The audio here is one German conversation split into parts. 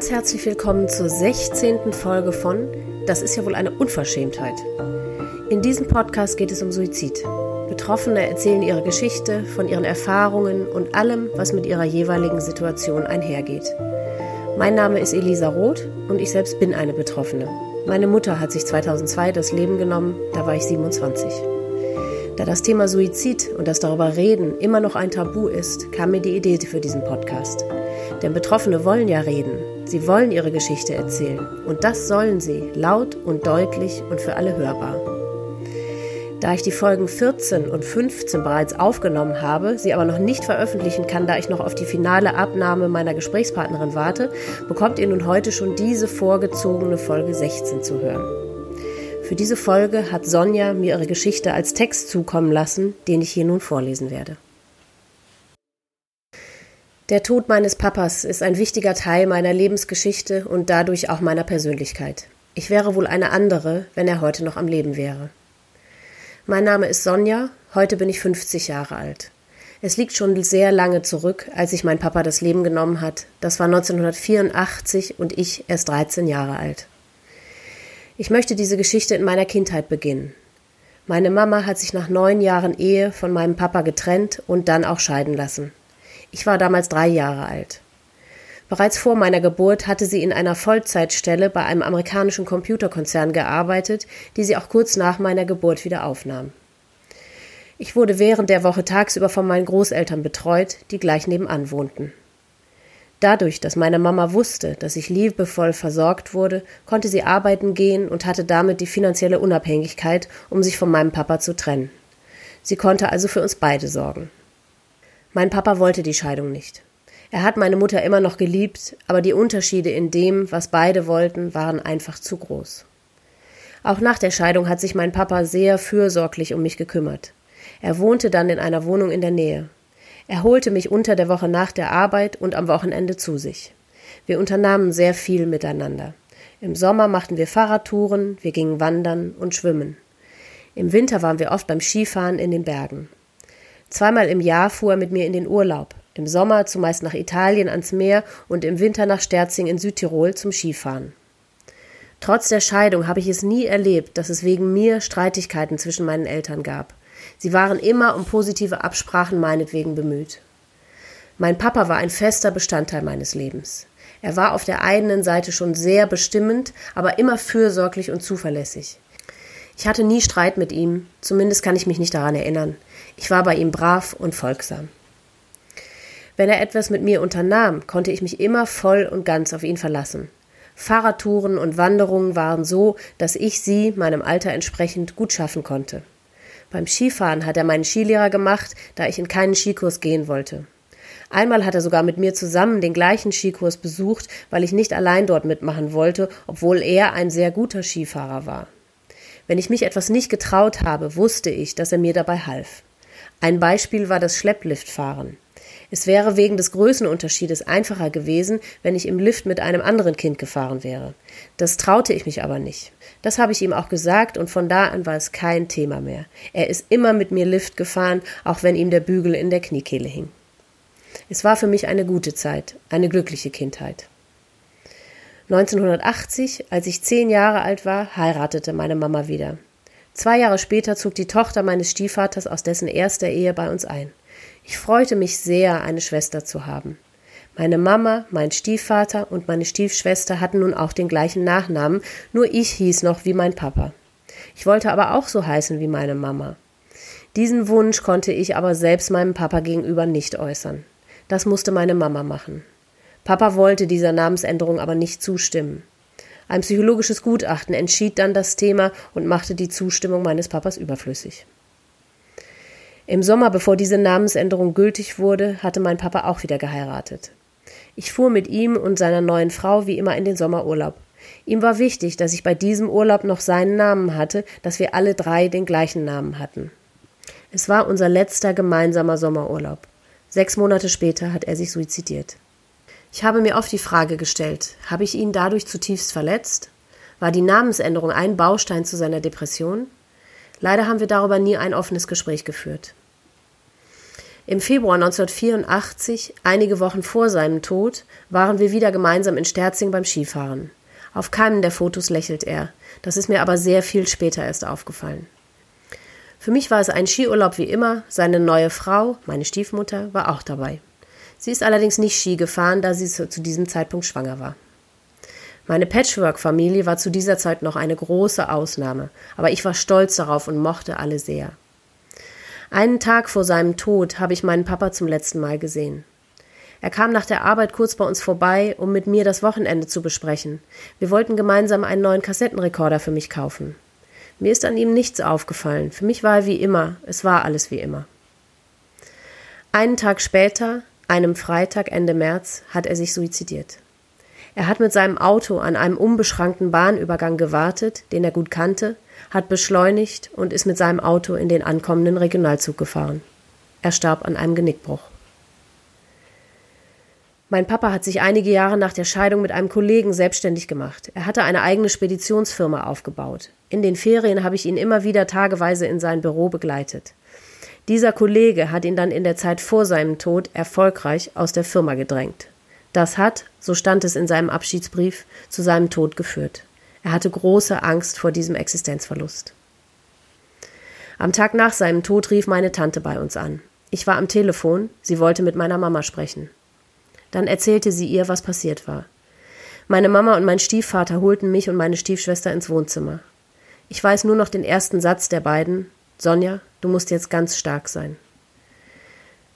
Ganz herzlich willkommen zur 16. Folge von Das ist ja wohl eine Unverschämtheit. In diesem Podcast geht es um Suizid. Betroffene erzählen ihre Geschichte von ihren Erfahrungen und allem, was mit ihrer jeweiligen Situation einhergeht. Mein Name ist Elisa Roth und ich selbst bin eine Betroffene. Meine Mutter hat sich 2002 das Leben genommen, da war ich 27. Da das Thema Suizid und das darüber reden immer noch ein Tabu ist, kam mir die Idee für diesen Podcast. Denn Betroffene wollen ja reden. Sie wollen ihre Geschichte erzählen. Und das sollen sie, laut und deutlich und für alle hörbar. Da ich die Folgen 14 und 15 bereits aufgenommen habe, sie aber noch nicht veröffentlichen kann, da ich noch auf die finale Abnahme meiner Gesprächspartnerin warte, bekommt ihr nun heute schon diese vorgezogene Folge 16 zu hören. Für diese Folge hat Sonja mir ihre Geschichte als Text zukommen lassen, den ich hier nun vorlesen werde. Der Tod meines Papas ist ein wichtiger Teil meiner Lebensgeschichte und dadurch auch meiner Persönlichkeit. Ich wäre wohl eine andere, wenn er heute noch am Leben wäre. Mein Name ist Sonja, heute bin ich 50 Jahre alt. Es liegt schon sehr lange zurück, als sich mein Papa das Leben genommen hat. Das war 1984 und ich erst 13 Jahre alt. Ich möchte diese Geschichte in meiner Kindheit beginnen. Meine Mama hat sich nach neun Jahren Ehe von meinem Papa getrennt und dann auch scheiden lassen. Ich war damals drei Jahre alt. Bereits vor meiner Geburt hatte sie in einer Vollzeitstelle bei einem amerikanischen Computerkonzern gearbeitet, die sie auch kurz nach meiner Geburt wieder aufnahm. Ich wurde während der Woche tagsüber von meinen Großeltern betreut, die gleich nebenan wohnten. Dadurch, dass meine Mama wusste, dass ich liebevoll versorgt wurde, konnte sie arbeiten gehen und hatte damit die finanzielle Unabhängigkeit, um sich von meinem Papa zu trennen. Sie konnte also für uns beide sorgen. Mein Papa wollte die Scheidung nicht. Er hat meine Mutter immer noch geliebt, aber die Unterschiede in dem, was beide wollten, waren einfach zu groß. Auch nach der Scheidung hat sich mein Papa sehr fürsorglich um mich gekümmert. Er wohnte dann in einer Wohnung in der Nähe. Er holte mich unter der Woche nach der Arbeit und am Wochenende zu sich. Wir unternahmen sehr viel miteinander. Im Sommer machten wir Fahrradtouren, wir gingen wandern und schwimmen. Im Winter waren wir oft beim Skifahren in den Bergen. Zweimal im Jahr fuhr er mit mir in den Urlaub. Im Sommer zumeist nach Italien ans Meer und im Winter nach Sterzing in Südtirol zum Skifahren. Trotz der Scheidung habe ich es nie erlebt, dass es wegen mir Streitigkeiten zwischen meinen Eltern gab. Sie waren immer um positive Absprachen meinetwegen bemüht. Mein Papa war ein fester Bestandteil meines Lebens. Er war auf der einen Seite schon sehr bestimmend, aber immer fürsorglich und zuverlässig. Ich hatte nie Streit mit ihm, zumindest kann ich mich nicht daran erinnern. Ich war bei ihm brav und folgsam. Wenn er etwas mit mir unternahm, konnte ich mich immer voll und ganz auf ihn verlassen. Fahrradtouren und Wanderungen waren so, dass ich sie meinem Alter entsprechend gut schaffen konnte. Beim Skifahren hat er meinen Skilehrer gemacht, da ich in keinen Skikurs gehen wollte. Einmal hat er sogar mit mir zusammen den gleichen Skikurs besucht, weil ich nicht allein dort mitmachen wollte, obwohl er ein sehr guter Skifahrer war. Wenn ich mich etwas nicht getraut habe, wusste ich, dass er mir dabei half. Ein Beispiel war das Schleppliftfahren. Es wäre wegen des Größenunterschiedes einfacher gewesen, wenn ich im Lift mit einem anderen Kind gefahren wäre. Das traute ich mich aber nicht. Das habe ich ihm auch gesagt und von da an war es kein Thema mehr. Er ist immer mit mir Lift gefahren, auch wenn ihm der Bügel in der Kniekehle hing. Es war für mich eine gute Zeit, eine glückliche Kindheit. 1980, als ich zehn Jahre alt war, heiratete meine Mama wieder. Zwei Jahre später zog die Tochter meines Stiefvaters aus dessen erster Ehe bei uns ein. Ich freute mich sehr, eine Schwester zu haben. Meine Mama, mein Stiefvater und meine Stiefschwester hatten nun auch den gleichen Nachnamen, nur ich hieß noch wie mein Papa. Ich wollte aber auch so heißen wie meine Mama. Diesen Wunsch konnte ich aber selbst meinem Papa gegenüber nicht äußern. Das musste meine Mama machen. Papa wollte dieser Namensänderung aber nicht zustimmen. Ein psychologisches Gutachten entschied dann das Thema und machte die Zustimmung meines Papas überflüssig. Im Sommer, bevor diese Namensänderung gültig wurde, hatte mein Papa auch wieder geheiratet. Ich fuhr mit ihm und seiner neuen Frau wie immer in den Sommerurlaub. Ihm war wichtig, dass ich bei diesem Urlaub noch seinen Namen hatte, dass wir alle drei den gleichen Namen hatten. Es war unser letzter gemeinsamer Sommerurlaub. Sechs Monate später hat er sich suizidiert. Ich habe mir oft die Frage gestellt, habe ich ihn dadurch zutiefst verletzt? War die Namensänderung ein Baustein zu seiner Depression? Leider haben wir darüber nie ein offenes Gespräch geführt. Im Februar 1984, einige Wochen vor seinem Tod, waren wir wieder gemeinsam in Sterzing beim Skifahren. Auf keinem der Fotos lächelt er. Das ist mir aber sehr viel später erst aufgefallen. Für mich war es ein Skiurlaub wie immer. Seine neue Frau, meine Stiefmutter, war auch dabei. Sie ist allerdings nicht Ski gefahren, da sie zu diesem Zeitpunkt schwanger war. Meine Patchwork-Familie war zu dieser Zeit noch eine große Ausnahme, aber ich war stolz darauf und mochte alle sehr. Einen Tag vor seinem Tod habe ich meinen Papa zum letzten Mal gesehen. Er kam nach der Arbeit kurz bei uns vorbei, um mit mir das Wochenende zu besprechen. Wir wollten gemeinsam einen neuen Kassettenrekorder für mich kaufen. Mir ist an ihm nichts aufgefallen. Für mich war er wie immer. Es war alles wie immer. Einen Tag später, einem Freitag Ende März, hat er sich suizidiert. Er hat mit seinem Auto an einem unbeschrankten Bahnübergang gewartet, den er gut kannte, hat beschleunigt und ist mit seinem Auto in den ankommenden Regionalzug gefahren. Er starb an einem Genickbruch. Mein Papa hat sich einige Jahre nach der Scheidung mit einem Kollegen selbstständig gemacht. Er hatte eine eigene Speditionsfirma aufgebaut. In den Ferien habe ich ihn immer wieder tageweise in sein Büro begleitet. Dieser Kollege hat ihn dann in der Zeit vor seinem Tod erfolgreich aus der Firma gedrängt. Das hat, so stand es in seinem Abschiedsbrief, zu seinem Tod geführt. Er hatte große Angst vor diesem Existenzverlust. Am Tag nach seinem Tod rief meine Tante bei uns an. Ich war am Telefon, sie wollte mit meiner Mama sprechen. Dann erzählte sie ihr, was passiert war. Meine Mama und mein Stiefvater holten mich und meine Stiefschwester ins Wohnzimmer. Ich weiß nur noch den ersten Satz der beiden Sonja, du musst jetzt ganz stark sein.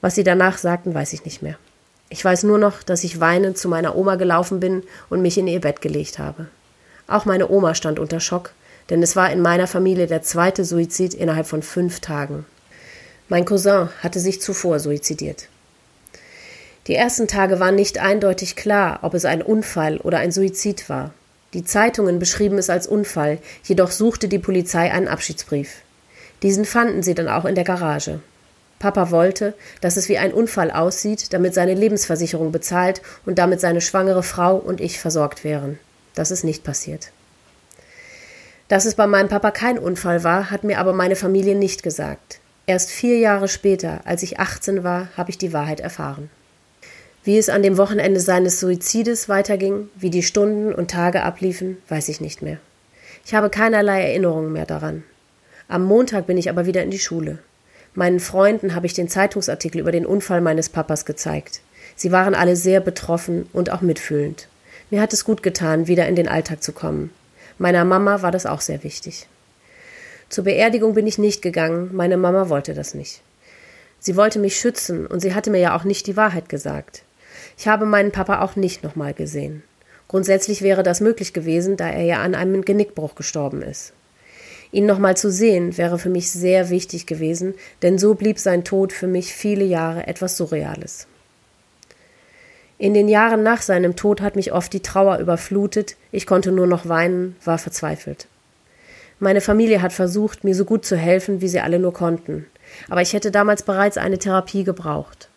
Was sie danach sagten, weiß ich nicht mehr. Ich weiß nur noch, dass ich weinend zu meiner Oma gelaufen bin und mich in ihr Bett gelegt habe. Auch meine Oma stand unter Schock, denn es war in meiner Familie der zweite Suizid innerhalb von fünf Tagen. Mein Cousin hatte sich zuvor suizidiert. Die ersten Tage waren nicht eindeutig klar, ob es ein Unfall oder ein Suizid war. Die Zeitungen beschrieben es als Unfall, jedoch suchte die Polizei einen Abschiedsbrief. Diesen fanden sie dann auch in der Garage. Papa wollte, dass es wie ein Unfall aussieht, damit seine Lebensversicherung bezahlt und damit seine schwangere Frau und ich versorgt wären. Das ist nicht passiert. Dass es bei meinem Papa kein Unfall war, hat mir aber meine Familie nicht gesagt. Erst vier Jahre später, als ich 18 war, habe ich die Wahrheit erfahren. Wie es an dem Wochenende seines Suizides weiterging, wie die Stunden und Tage abliefen, weiß ich nicht mehr. Ich habe keinerlei Erinnerungen mehr daran. Am Montag bin ich aber wieder in die Schule. Meinen Freunden habe ich den Zeitungsartikel über den Unfall meines Papas gezeigt. Sie waren alle sehr betroffen und auch mitfühlend. Mir hat es gut getan, wieder in den Alltag zu kommen. Meiner Mama war das auch sehr wichtig. Zur Beerdigung bin ich nicht gegangen, meine Mama wollte das nicht. Sie wollte mich schützen und sie hatte mir ja auch nicht die Wahrheit gesagt. Ich habe meinen Papa auch nicht nochmal gesehen. Grundsätzlich wäre das möglich gewesen, da er ja an einem Genickbruch gestorben ist. Ihn nochmal zu sehen wäre für mich sehr wichtig gewesen, denn so blieb sein Tod für mich viele Jahre etwas Surreales. In den Jahren nach seinem Tod hat mich oft die Trauer überflutet, ich konnte nur noch weinen, war verzweifelt. Meine Familie hat versucht, mir so gut zu helfen, wie sie alle nur konnten, aber ich hätte damals bereits eine Therapie gebraucht.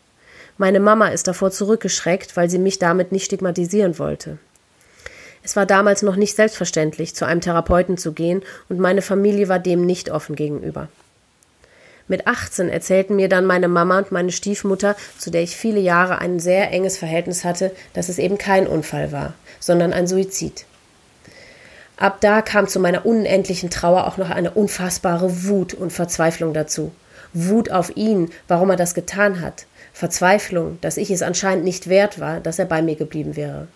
Meine Mama ist davor zurückgeschreckt, weil sie mich damit nicht stigmatisieren wollte. Es war damals noch nicht selbstverständlich, zu einem Therapeuten zu gehen, und meine Familie war dem nicht offen gegenüber. Mit 18 erzählten mir dann meine Mama und meine Stiefmutter, zu der ich viele Jahre ein sehr enges Verhältnis hatte, dass es eben kein Unfall war, sondern ein Suizid. Ab da kam zu meiner unendlichen Trauer auch noch eine unfassbare Wut und Verzweiflung dazu. Wut auf ihn, warum er das getan hat. Verzweiflung, dass ich es anscheinend nicht wert war, dass er bei mir geblieben wäre.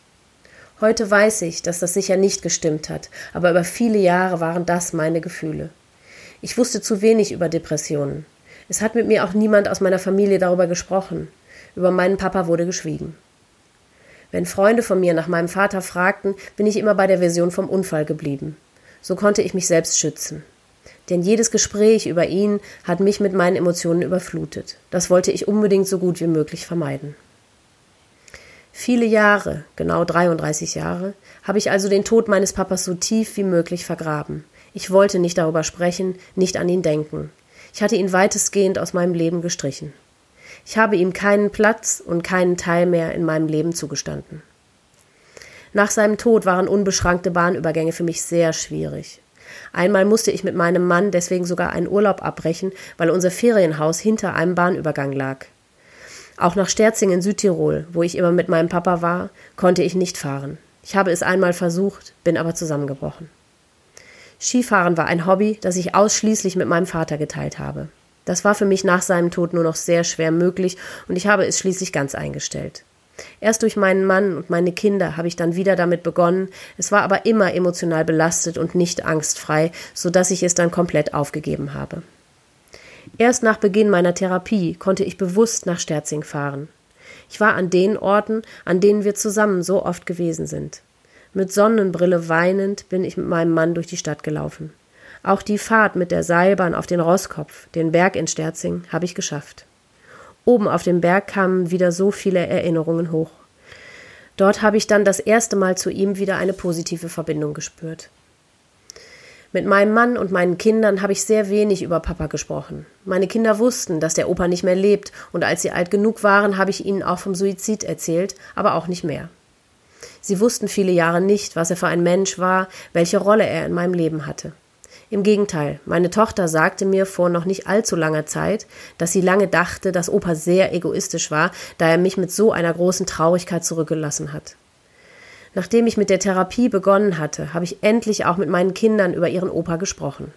Heute weiß ich, dass das sicher nicht gestimmt hat, aber über viele Jahre waren das meine Gefühle. Ich wusste zu wenig über Depressionen. Es hat mit mir auch niemand aus meiner Familie darüber gesprochen. Über meinen Papa wurde geschwiegen. Wenn Freunde von mir nach meinem Vater fragten, bin ich immer bei der Version vom Unfall geblieben. So konnte ich mich selbst schützen. Denn jedes Gespräch über ihn hat mich mit meinen Emotionen überflutet. Das wollte ich unbedingt so gut wie möglich vermeiden. Viele Jahre, genau 33 Jahre, habe ich also den Tod meines Papas so tief wie möglich vergraben. Ich wollte nicht darüber sprechen, nicht an ihn denken. Ich hatte ihn weitestgehend aus meinem Leben gestrichen. Ich habe ihm keinen Platz und keinen Teil mehr in meinem Leben zugestanden. Nach seinem Tod waren unbeschrankte Bahnübergänge für mich sehr schwierig. Einmal musste ich mit meinem Mann deswegen sogar einen Urlaub abbrechen, weil unser Ferienhaus hinter einem Bahnübergang lag. Auch nach Sterzing in Südtirol, wo ich immer mit meinem Papa war, konnte ich nicht fahren. Ich habe es einmal versucht, bin aber zusammengebrochen. Skifahren war ein Hobby, das ich ausschließlich mit meinem Vater geteilt habe. Das war für mich nach seinem Tod nur noch sehr schwer möglich und ich habe es schließlich ganz eingestellt. Erst durch meinen Mann und meine Kinder habe ich dann wieder damit begonnen, es war aber immer emotional belastet und nicht angstfrei, so dass ich es dann komplett aufgegeben habe. Erst nach Beginn meiner Therapie konnte ich bewusst nach Sterzing fahren. Ich war an den Orten, an denen wir zusammen so oft gewesen sind. Mit Sonnenbrille weinend bin ich mit meinem Mann durch die Stadt gelaufen. Auch die Fahrt mit der Seilbahn auf den Rosskopf, den Berg in Sterzing, habe ich geschafft. Oben auf dem Berg kamen wieder so viele Erinnerungen hoch. Dort habe ich dann das erste Mal zu ihm wieder eine positive Verbindung gespürt. Mit meinem Mann und meinen Kindern habe ich sehr wenig über Papa gesprochen. Meine Kinder wussten, dass der Opa nicht mehr lebt, und als sie alt genug waren, habe ich ihnen auch vom Suizid erzählt, aber auch nicht mehr. Sie wussten viele Jahre nicht, was er für ein Mensch war, welche Rolle er in meinem Leben hatte. Im Gegenteil, meine Tochter sagte mir vor noch nicht allzu langer Zeit, dass sie lange dachte, dass Opa sehr egoistisch war, da er mich mit so einer großen Traurigkeit zurückgelassen hat. Nachdem ich mit der Therapie begonnen hatte, habe ich endlich auch mit meinen Kindern über ihren Opa gesprochen.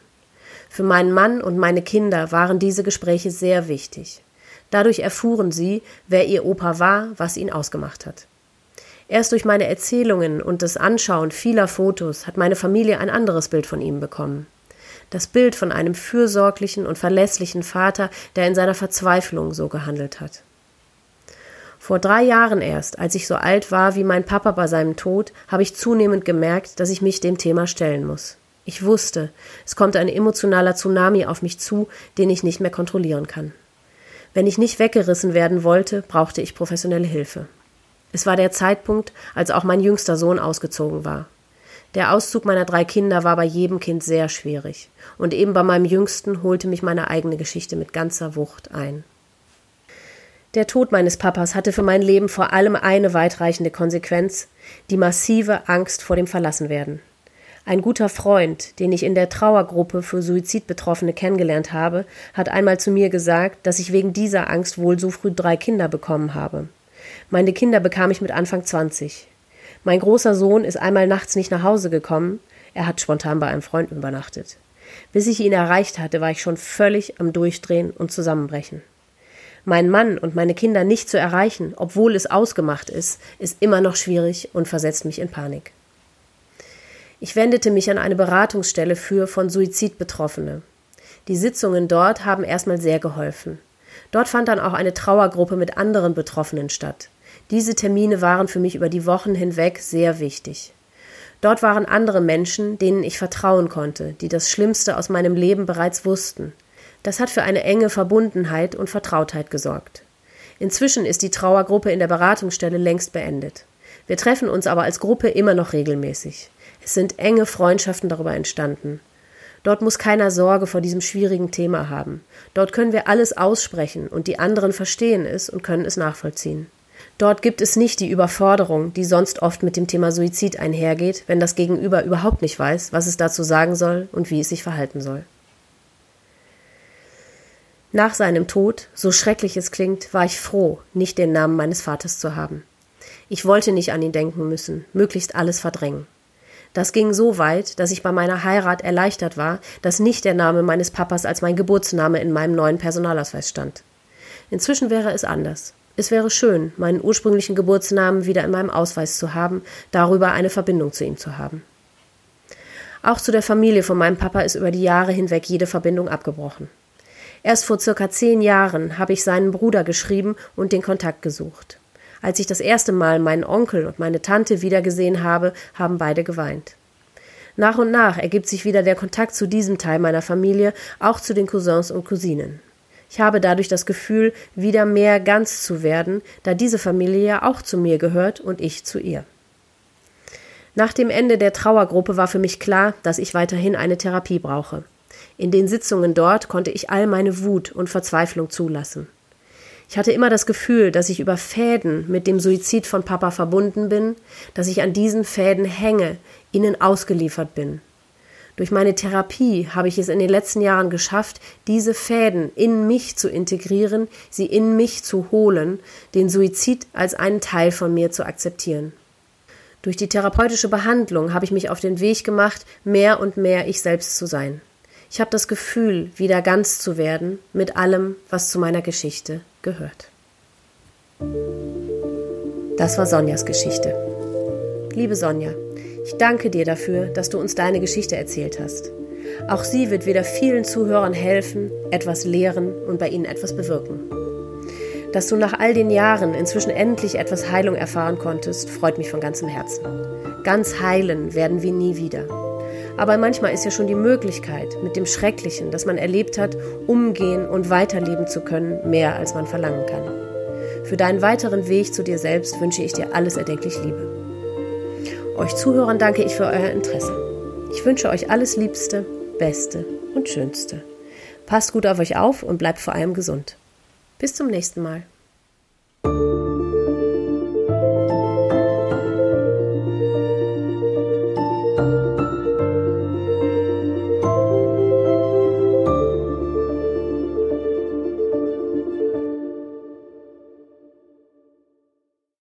Für meinen Mann und meine Kinder waren diese Gespräche sehr wichtig. Dadurch erfuhren sie, wer ihr Opa war, was ihn ausgemacht hat. Erst durch meine Erzählungen und das Anschauen vieler Fotos hat meine Familie ein anderes Bild von ihm bekommen das Bild von einem fürsorglichen und verlässlichen Vater, der in seiner Verzweiflung so gehandelt hat. Vor drei Jahren erst, als ich so alt war wie mein Papa bei seinem Tod, habe ich zunehmend gemerkt, dass ich mich dem Thema stellen muss. Ich wusste, es kommt ein emotionaler Tsunami auf mich zu, den ich nicht mehr kontrollieren kann. Wenn ich nicht weggerissen werden wollte, brauchte ich professionelle Hilfe. Es war der Zeitpunkt, als auch mein jüngster Sohn ausgezogen war. Der Auszug meiner drei Kinder war bei jedem Kind sehr schwierig, und eben bei meinem jüngsten holte mich meine eigene Geschichte mit ganzer Wucht ein. Der Tod meines Papas hatte für mein Leben vor allem eine weitreichende Konsequenz, die massive Angst vor dem Verlassenwerden. Ein guter Freund, den ich in der Trauergruppe für Suizidbetroffene kennengelernt habe, hat einmal zu mir gesagt, dass ich wegen dieser Angst wohl so früh drei Kinder bekommen habe. Meine Kinder bekam ich mit Anfang 20. Mein großer Sohn ist einmal nachts nicht nach Hause gekommen. Er hat spontan bei einem Freund übernachtet. Bis ich ihn erreicht hatte, war ich schon völlig am Durchdrehen und Zusammenbrechen. Meinen Mann und meine Kinder nicht zu erreichen, obwohl es ausgemacht ist, ist immer noch schwierig und versetzt mich in Panik. Ich wendete mich an eine Beratungsstelle für von Suizid Betroffene. Die Sitzungen dort haben erstmal sehr geholfen. Dort fand dann auch eine Trauergruppe mit anderen Betroffenen statt. Diese Termine waren für mich über die Wochen hinweg sehr wichtig. Dort waren andere Menschen, denen ich vertrauen konnte, die das Schlimmste aus meinem Leben bereits wussten. Das hat für eine enge Verbundenheit und Vertrautheit gesorgt. Inzwischen ist die Trauergruppe in der Beratungsstelle längst beendet. Wir treffen uns aber als Gruppe immer noch regelmäßig. Es sind enge Freundschaften darüber entstanden. Dort muss keiner Sorge vor diesem schwierigen Thema haben. Dort können wir alles aussprechen und die anderen verstehen es und können es nachvollziehen. Dort gibt es nicht die Überforderung, die sonst oft mit dem Thema Suizid einhergeht, wenn das Gegenüber überhaupt nicht weiß, was es dazu sagen soll und wie es sich verhalten soll. Nach seinem Tod, so schrecklich es klingt, war ich froh, nicht den Namen meines Vaters zu haben. Ich wollte nicht an ihn denken müssen, möglichst alles verdrängen. Das ging so weit, dass ich bei meiner Heirat erleichtert war, dass nicht der Name meines Papas als mein Geburtsname in meinem neuen Personalausweis stand. Inzwischen wäre es anders. Es wäre schön, meinen ursprünglichen Geburtsnamen wieder in meinem Ausweis zu haben, darüber eine Verbindung zu ihm zu haben. Auch zu der Familie von meinem Papa ist über die Jahre hinweg jede Verbindung abgebrochen. Erst vor circa zehn Jahren habe ich seinen Bruder geschrieben und den Kontakt gesucht. Als ich das erste Mal meinen Onkel und meine Tante wiedergesehen habe, haben beide geweint. Nach und nach ergibt sich wieder der Kontakt zu diesem Teil meiner Familie, auch zu den Cousins und Cousinen. Ich habe dadurch das Gefühl, wieder mehr ganz zu werden, da diese Familie ja auch zu mir gehört und ich zu ihr. Nach dem Ende der Trauergruppe war für mich klar, dass ich weiterhin eine Therapie brauche. In den Sitzungen dort konnte ich all meine Wut und Verzweiflung zulassen. Ich hatte immer das Gefühl, dass ich über Fäden mit dem Suizid von Papa verbunden bin, dass ich an diesen Fäden hänge, ihnen ausgeliefert bin. Durch meine Therapie habe ich es in den letzten Jahren geschafft, diese Fäden in mich zu integrieren, sie in mich zu holen, den Suizid als einen Teil von mir zu akzeptieren. Durch die therapeutische Behandlung habe ich mich auf den Weg gemacht, mehr und mehr ich selbst zu sein. Ich habe das Gefühl, wieder ganz zu werden mit allem, was zu meiner Geschichte gehört. Das war Sonjas Geschichte. Liebe Sonja, ich danke dir dafür, dass du uns deine Geschichte erzählt hast. Auch sie wird wieder vielen Zuhörern helfen, etwas lehren und bei ihnen etwas bewirken. Dass du nach all den Jahren inzwischen endlich etwas Heilung erfahren konntest, freut mich von ganzem Herzen. Ganz heilen werden wir nie wieder. Aber manchmal ist ja schon die Möglichkeit, mit dem Schrecklichen, das man erlebt hat, umgehen und weiterleben zu können, mehr als man verlangen kann. Für deinen weiteren Weg zu dir selbst wünsche ich dir alles erdenklich Liebe. Euch Zuhörern danke ich für euer Interesse. Ich wünsche euch alles Liebste, Beste und Schönste. Passt gut auf euch auf und bleibt vor allem gesund. Bis zum nächsten Mal.